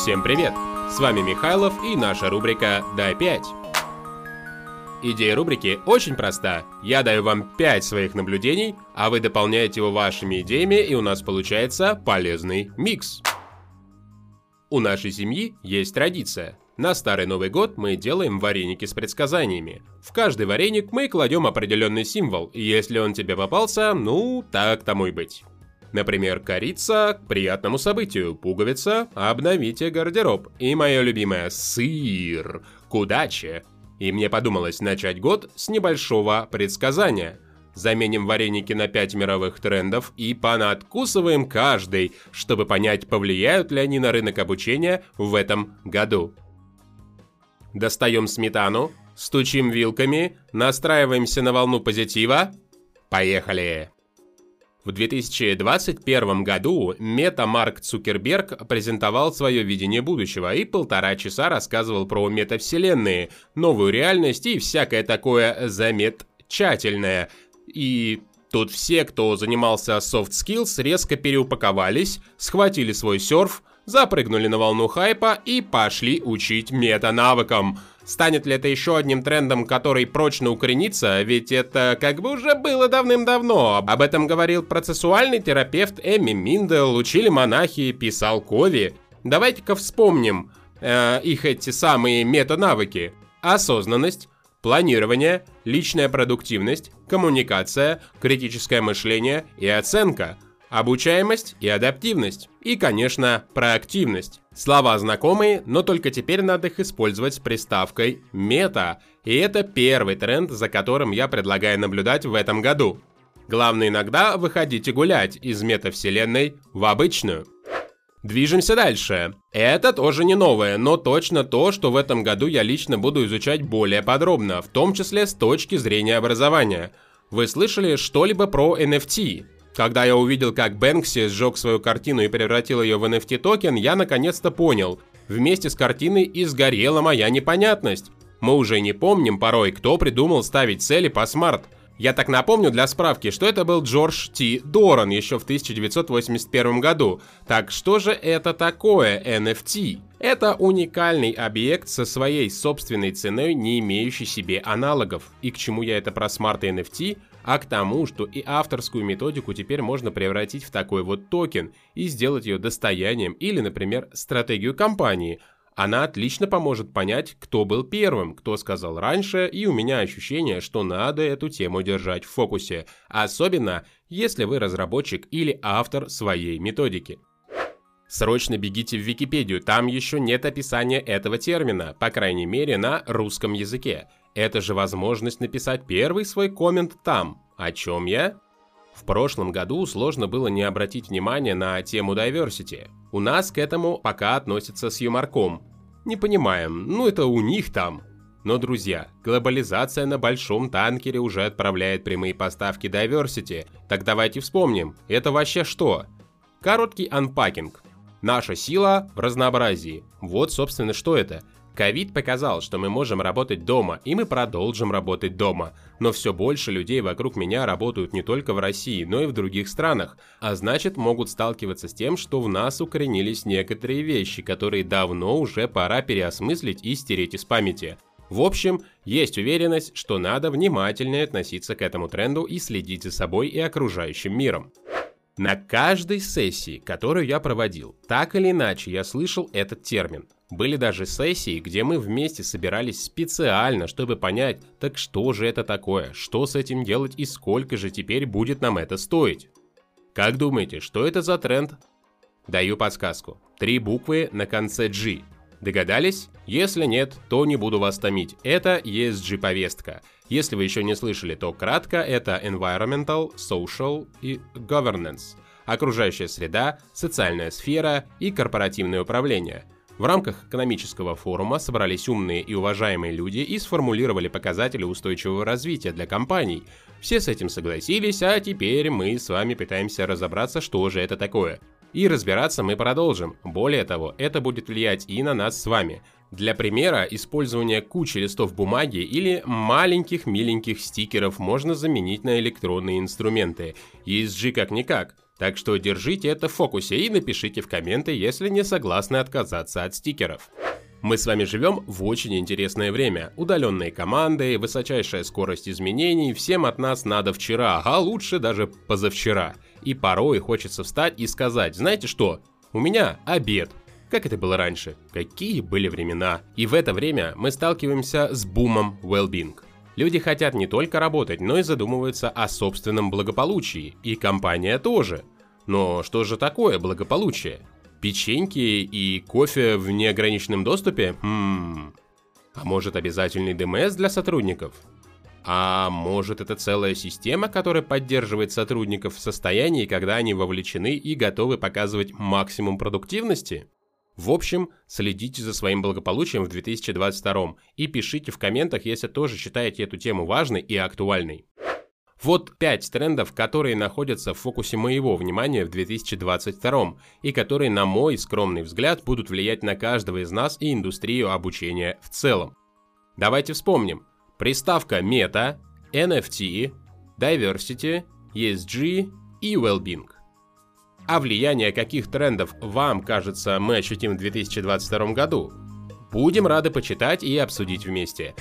Всем привет! С вами Михайлов и наша рубрика «Дай 5». Идея рубрики очень проста. Я даю вам 5 своих наблюдений, а вы дополняете его вашими идеями, и у нас получается полезный микс. У нашей семьи есть традиция. На Старый Новый год мы делаем вареники с предсказаниями. В каждый вареник мы кладем определенный символ, и если он тебе попался, ну, так тому и быть. Например, корица к приятному событию, пуговица – обновите гардероб. И мое любимое – сыр к удаче. И мне подумалось начать год с небольшого предсказания. Заменим вареники на 5 мировых трендов и понадкусываем каждый, чтобы понять, повлияют ли они на рынок обучения в этом году. Достаем сметану, стучим вилками, настраиваемся на волну позитива. Поехали! В 2021 году Мета Марк Цукерберг презентовал свое видение будущего и полтора часа рассказывал про метавселенные, новую реальность и всякое такое замечательное. И тут все, кто занимался soft skills, резко переупаковались, схватили свой серф, запрыгнули на волну хайпа и пошли учить мета-навыкам. Станет ли это еще одним трендом, который прочно укоренится, ведь это как бы уже было давным-давно. Об этом говорил процессуальный терапевт Эми Миндел, учили монахи, писал Кови. Давайте-ка вспомним э, их эти самые мета-навыки. Осознанность, планирование, личная продуктивность, коммуникация, критическое мышление и оценка – Обучаемость и адаптивность. И, конечно, проактивность. Слова знакомые, но только теперь надо их использовать с приставкой «мета». И это первый тренд, за которым я предлагаю наблюдать в этом году. Главное иногда выходите гулять из метавселенной в обычную. Движемся дальше. Это тоже не новое, но точно то, что в этом году я лично буду изучать более подробно, в том числе с точки зрения образования. Вы слышали что-либо про NFT? Когда я увидел, как Бэнкси сжег свою картину и превратил ее в NFT токен, я наконец-то понял. Вместе с картиной и сгорела моя непонятность. Мы уже не помним порой, кто придумал ставить цели по SMART. Я так напомню для справки, что это был Джордж Т. Доран еще в 1981 году. Так что же это такое NFT? Это уникальный объект со своей собственной ценой, не имеющий себе аналогов. И к чему я это про SMART и NFT? А к тому, что и авторскую методику теперь можно превратить в такой вот токен и сделать ее достоянием или, например, стратегию компании. Она отлично поможет понять, кто был первым, кто сказал раньше, и у меня ощущение, что надо эту тему держать в фокусе, особенно если вы разработчик или автор своей методики. Срочно бегите в Википедию, там еще нет описания этого термина, по крайней мере на русском языке. Это же возможность написать первый свой коммент там. О чем я? В прошлом году сложно было не обратить внимание на тему diversity. У нас к этому пока относятся с юморком. Не понимаем, ну это у них там. Но, друзья, глобализация на большом танкере уже отправляет прямые поставки diversity. Так давайте вспомним, это вообще что? Короткий анпакинг. Наша сила в разнообразии. Вот, собственно, что это – Ковид показал, что мы можем работать дома, и мы продолжим работать дома. Но все больше людей вокруг меня работают не только в России, но и в других странах, а значит могут сталкиваться с тем, что в нас укоренились некоторые вещи, которые давно уже пора переосмыслить и стереть из памяти. В общем, есть уверенность, что надо внимательнее относиться к этому тренду и следить за собой и окружающим миром. На каждой сессии, которую я проводил, так или иначе я слышал этот термин – были даже сессии, где мы вместе собирались специально, чтобы понять, так что же это такое, что с этим делать и сколько же теперь будет нам это стоить. Как думаете, что это за тренд? Даю подсказку. Три буквы на конце G. Догадались? Если нет, то не буду вас томить. Это ESG-повестка. Если вы еще не слышали, то кратко это Environmental, Social и Governance. Окружающая среда, социальная сфера и корпоративное управление – в рамках экономического форума собрались умные и уважаемые люди и сформулировали показатели устойчивого развития для компаний. Все с этим согласились, а теперь мы с вами пытаемся разобраться, что же это такое. И разбираться мы продолжим. Более того, это будет влиять и на нас с вами. Для примера, использование кучи листов бумаги или маленьких миленьких стикеров можно заменить на электронные инструменты. ESG как-никак. Так что держите это в фокусе и напишите в комменты, если не согласны отказаться от стикеров. Мы с вами живем в очень интересное время. Удаленные команды, высочайшая скорость изменений, всем от нас надо вчера, а лучше даже позавчера. И порой хочется встать и сказать, знаете что, у меня обед. Как это было раньше? Какие были времена? И в это время мы сталкиваемся с бумом well-being. Люди хотят не только работать, но и задумываются о собственном благополучии. И компания тоже. Но что же такое благополучие? Печеньки и кофе в неограниченном доступе? Хм. А может обязательный ДМС для сотрудников? А может это целая система, которая поддерживает сотрудников в состоянии, когда они вовлечены и готовы показывать максимум продуктивности? В общем, следите за своим благополучием в 2022 и пишите в комментах, если тоже считаете эту тему важной и актуальной. Вот 5 трендов, которые находятся в фокусе моего внимания в 2022 и которые, на мой скромный взгляд, будут влиять на каждого из нас и индустрию обучения в целом. Давайте вспомним. Приставка Meta, NFT, Diversity, ESG и Wellbeing. А влияние каких трендов вам, кажется, мы ощутим в 2022 году? Будем рады почитать и обсудить вместе.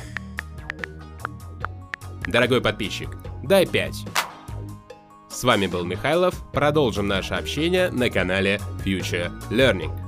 Дорогой подписчик, дай 5. С вами был Михайлов, продолжим наше общение на канале Future Learning.